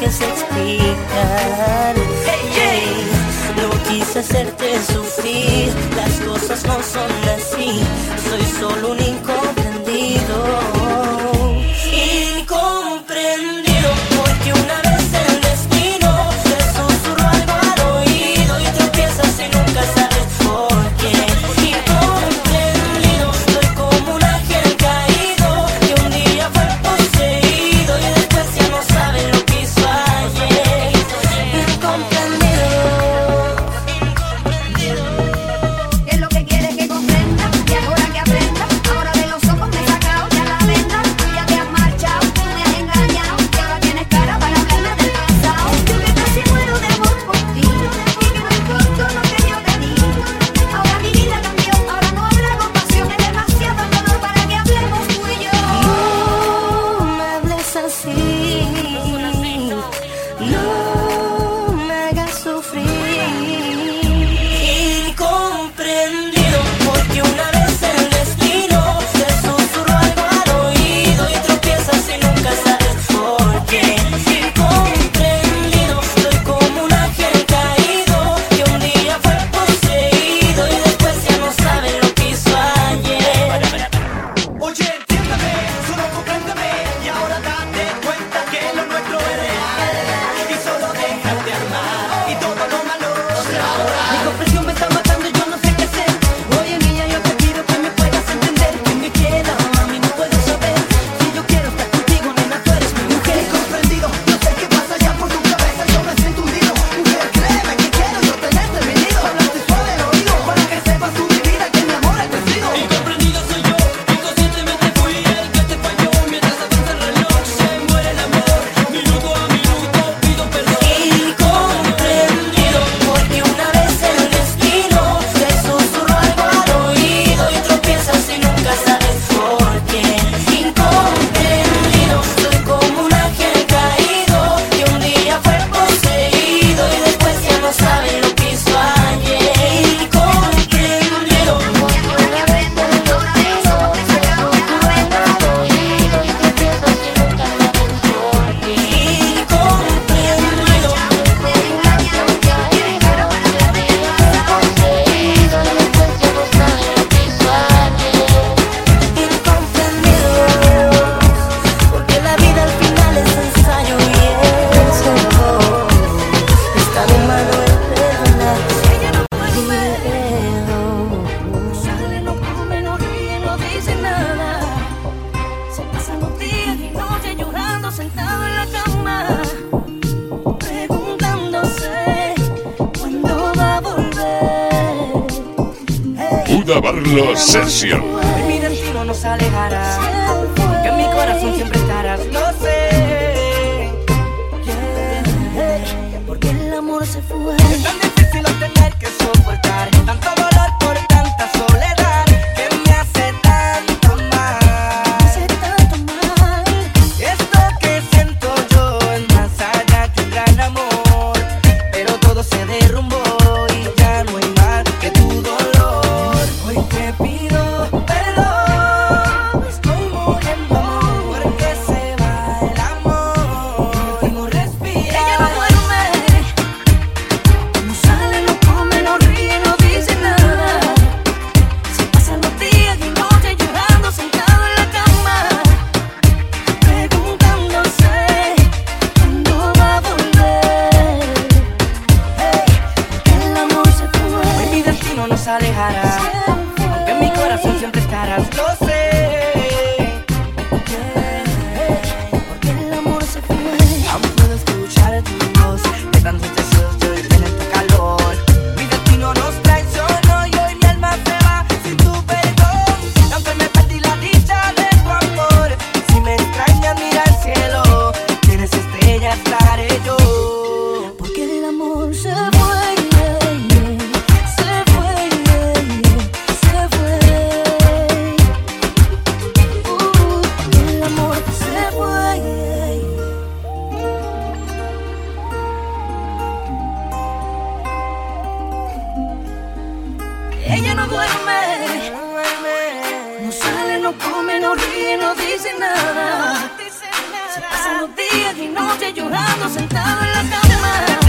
¿Qué es lo que quieres que comprenda? Y ahora que aprenda, Ella no duerme, no sale, no come, no ríe, no dice nada. Se pasan los días y noches llorando sentado en la cama.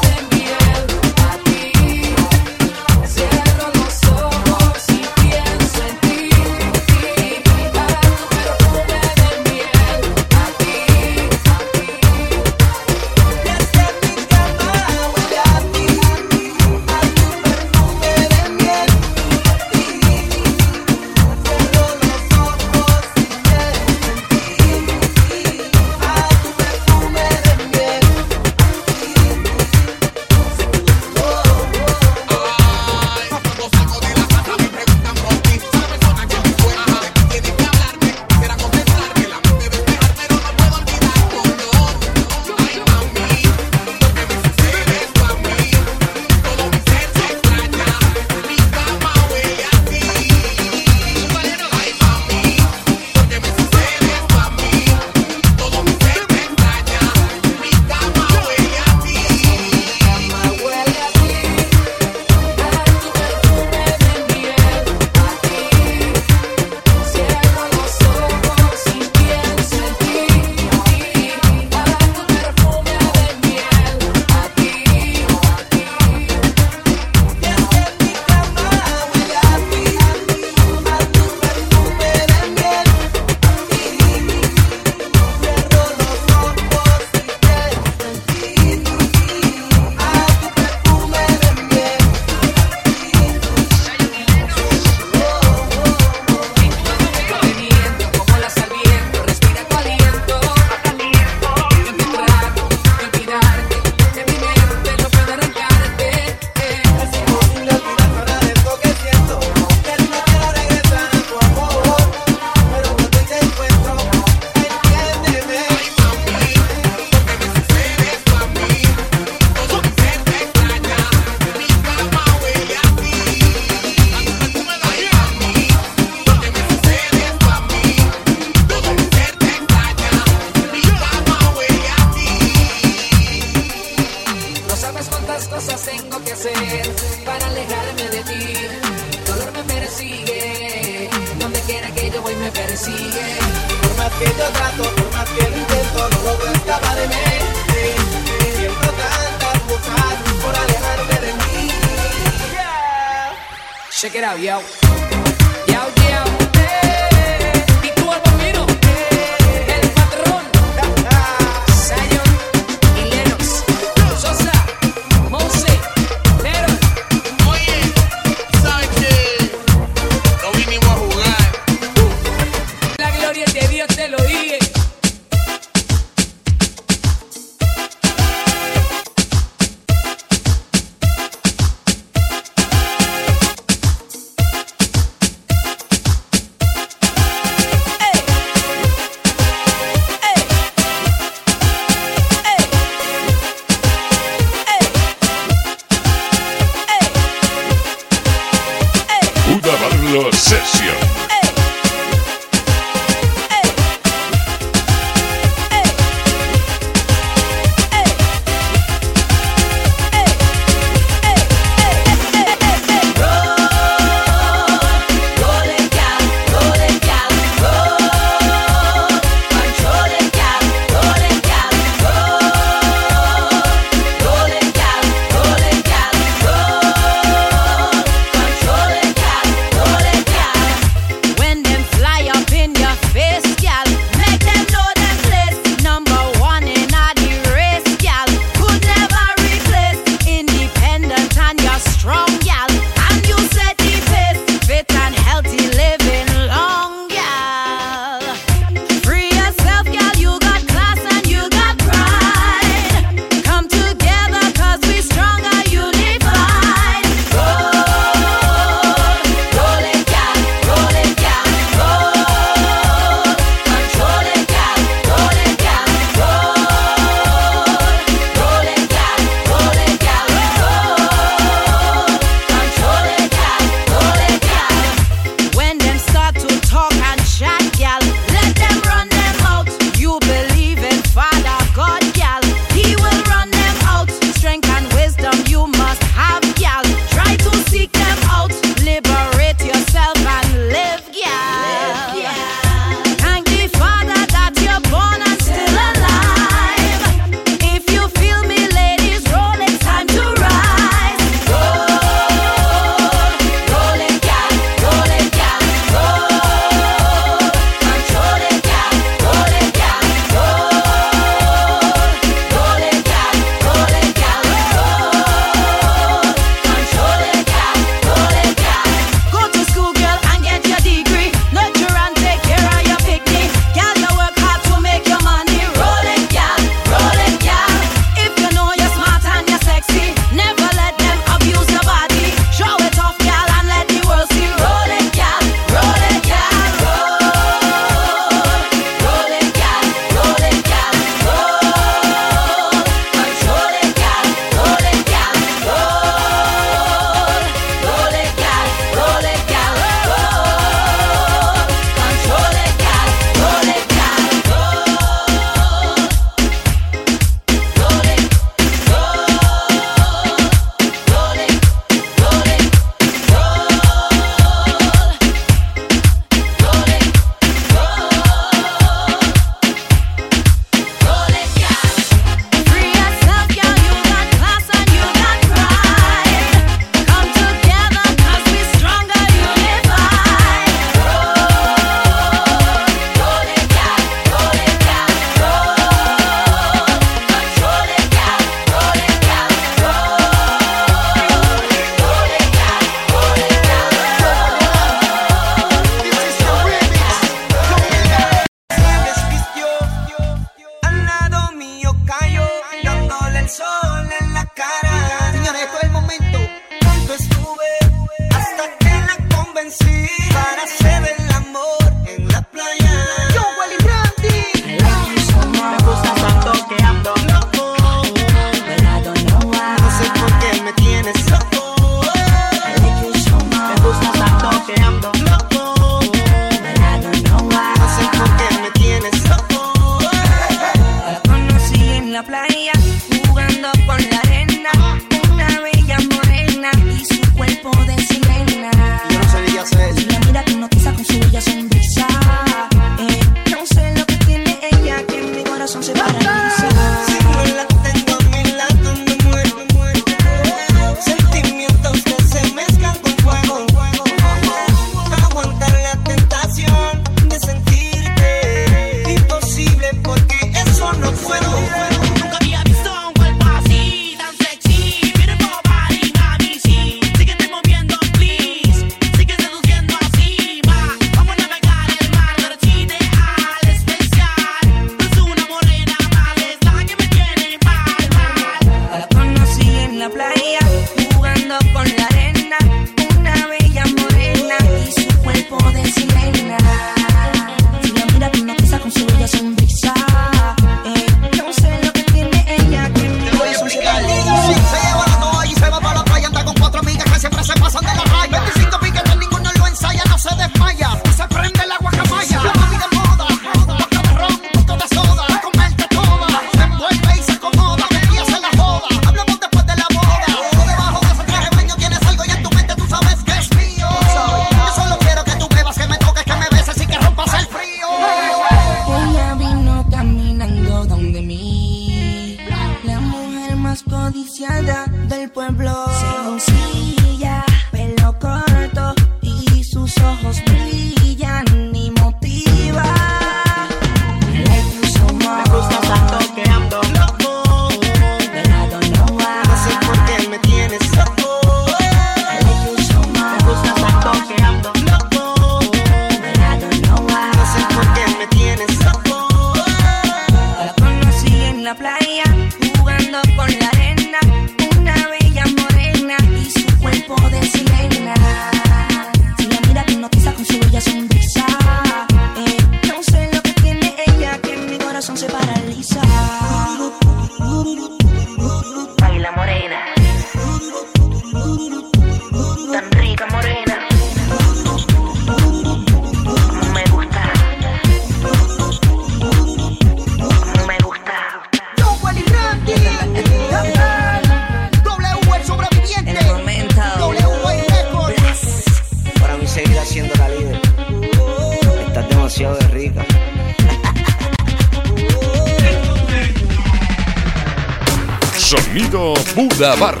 Sonido Buda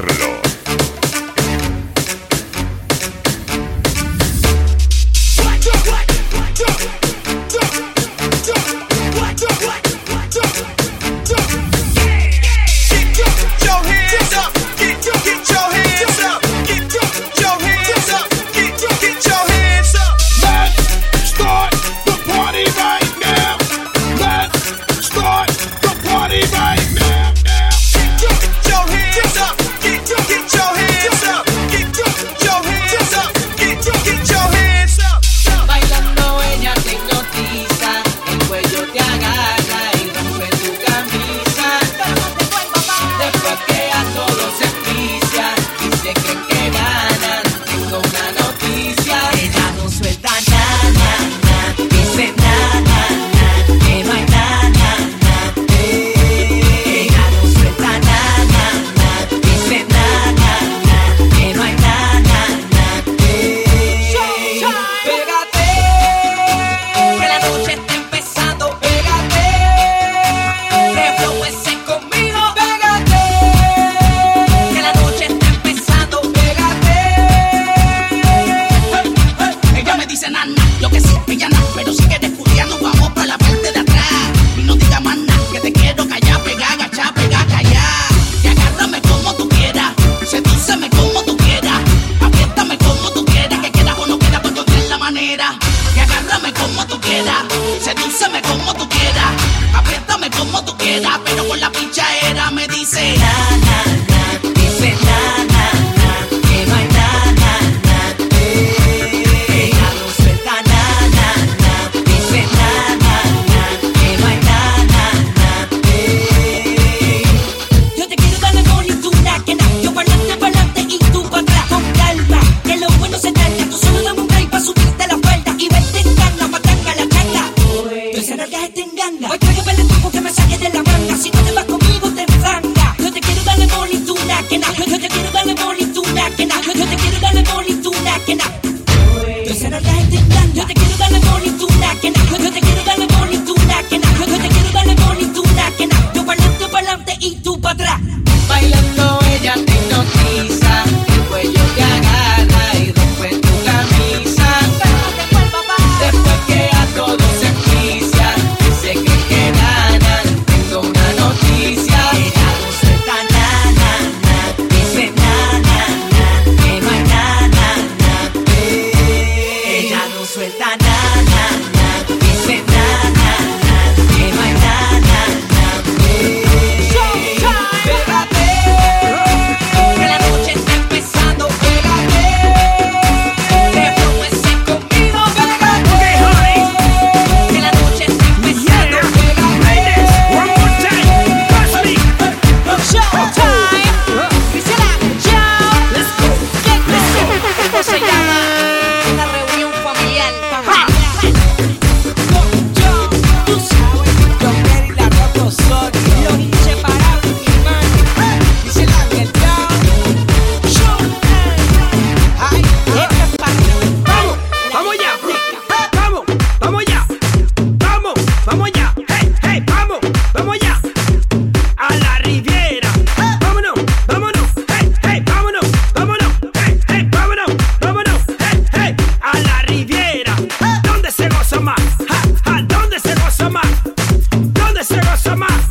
más.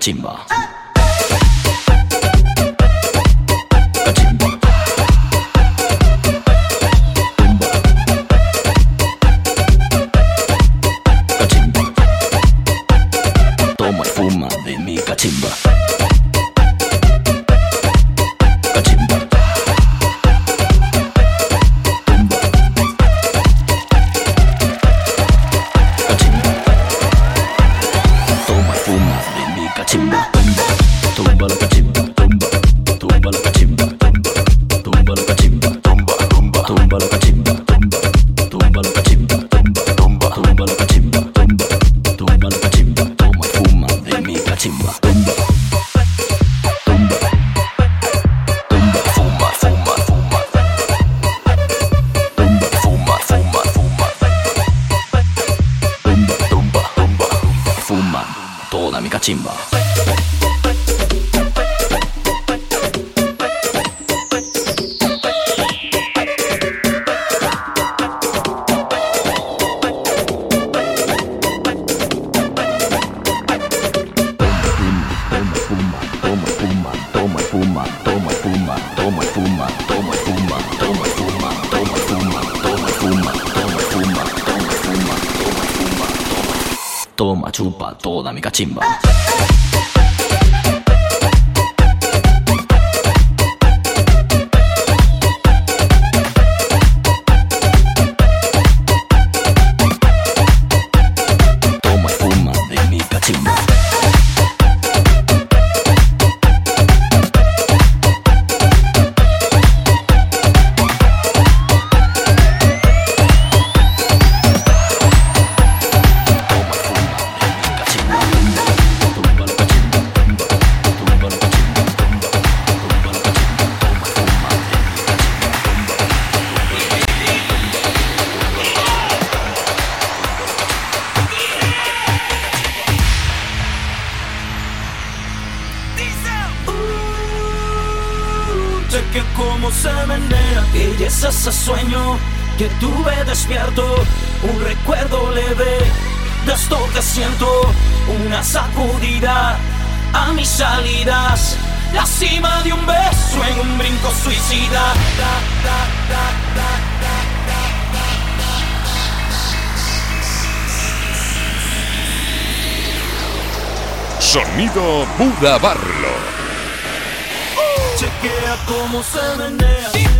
进吧。Buda Barlo. Chequea cómo se menea.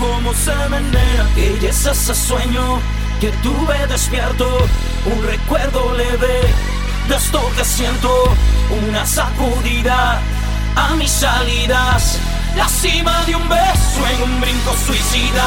Cómo se menea. Y es ese sueño que tuve despierto, un recuerdo leve de esto que siento, una sacudida a mis salidas. La cima de un beso en un brinco suicida.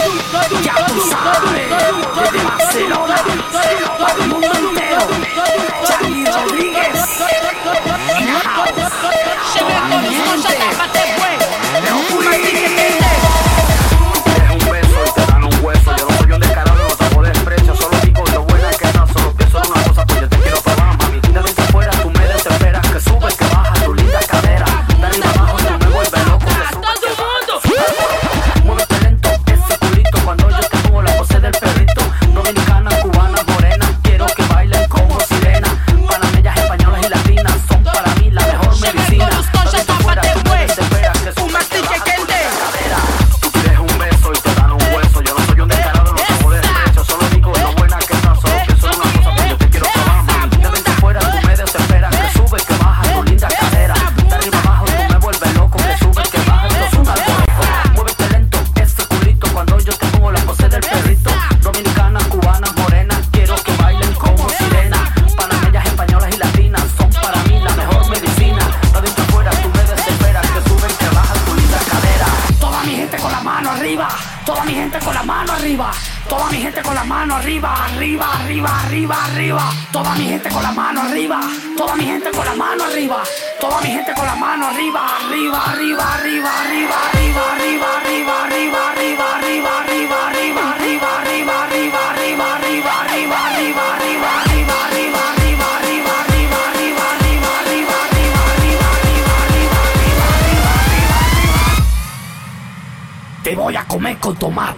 就你了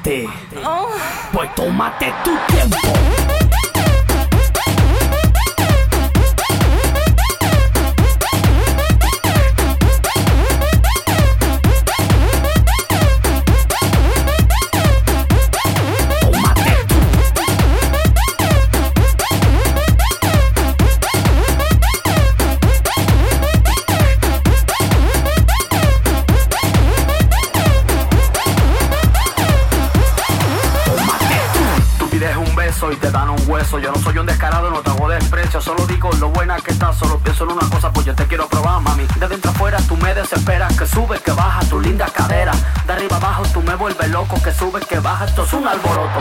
tomate. Oh. Pues tómate tu tiempo. cadera. De arriba abajo tú me vuelves loco, que subes, que bajas, esto es un alboroto.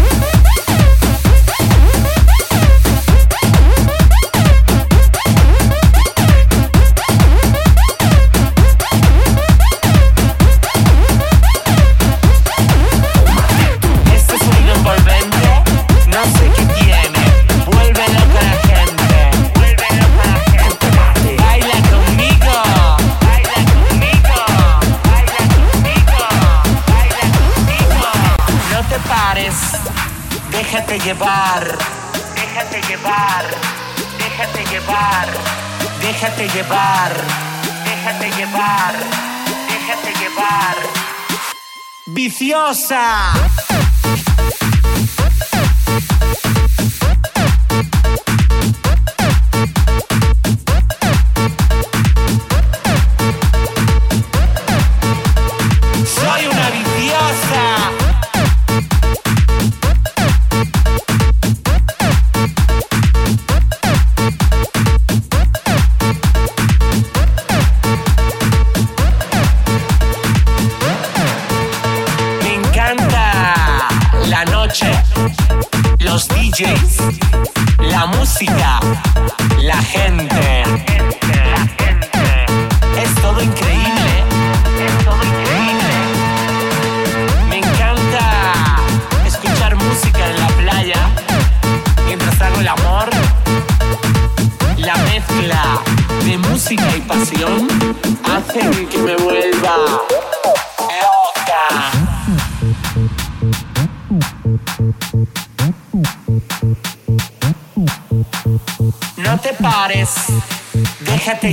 Déjate llevar, déjate llevar, déjate llevar. Viciosa.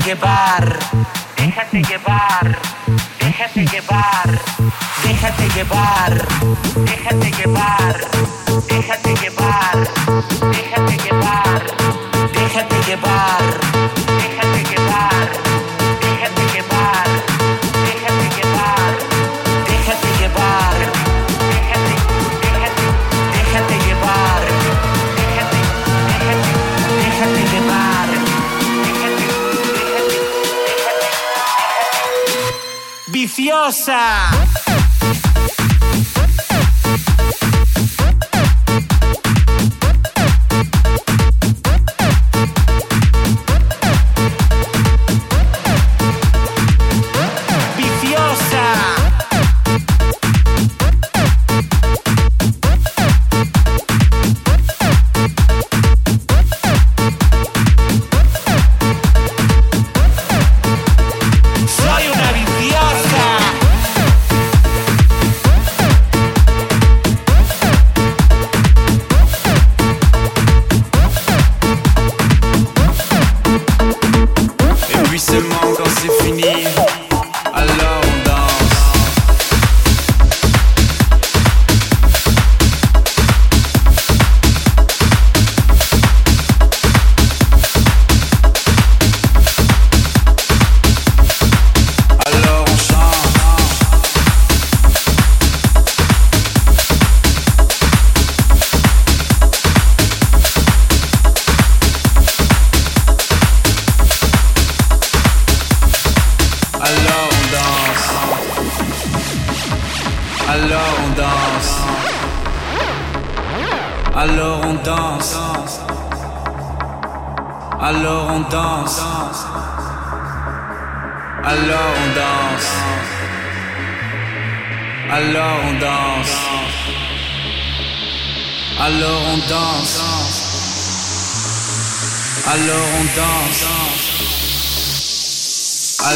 llevar.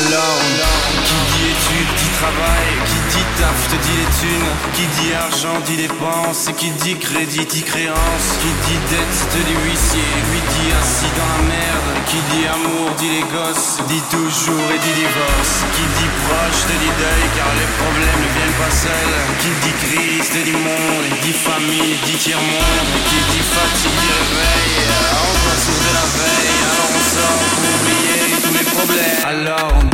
Alors, qui dit études dit travail, qui dit taf te dit les thunes, qui dit argent dit dépenses, et qui dit crédit dit créance, qui dit dette te dit huissier, lui dit assis dans la merde, qui dit amour dit les gosses, dit toujours et dit divorce, qui dit proche te dit deuil car les problèmes ne viennent pas seuls, qui dit crise te dit monde, dit famille dit tiers-monde, et qui dit fatigue dit réveil, on passe de la veille, alors on sort pour oublier tous les problèmes. Alors on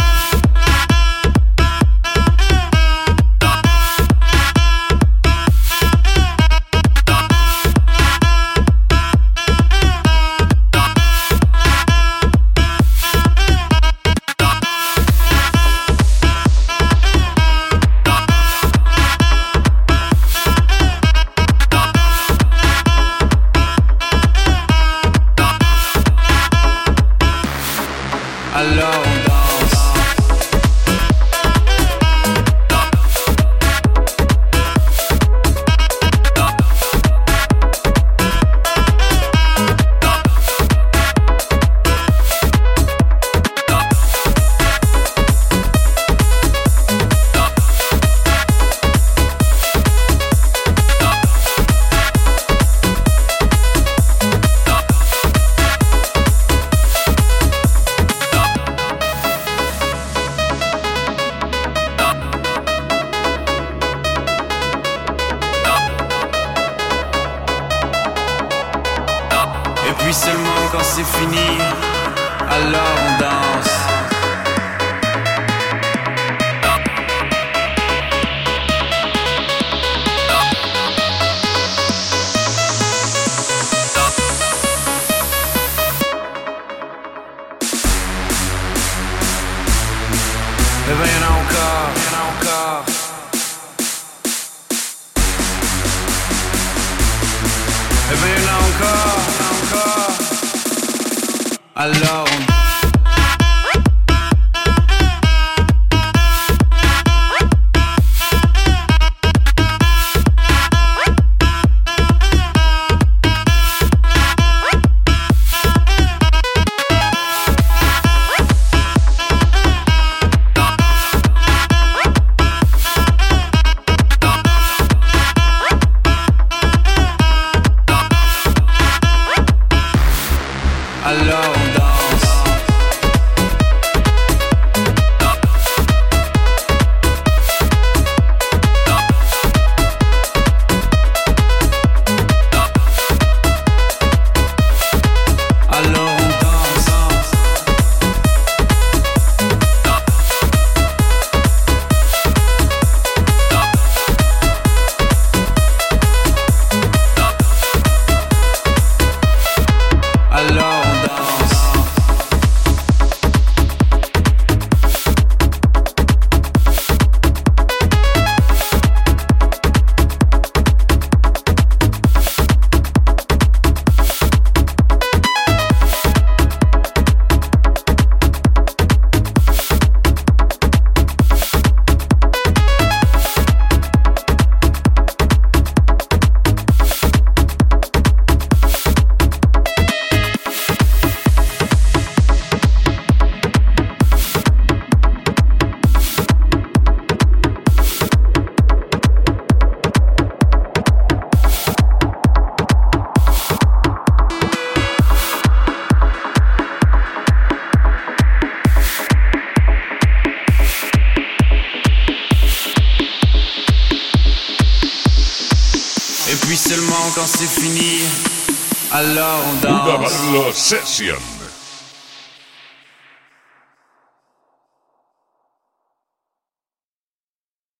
Session.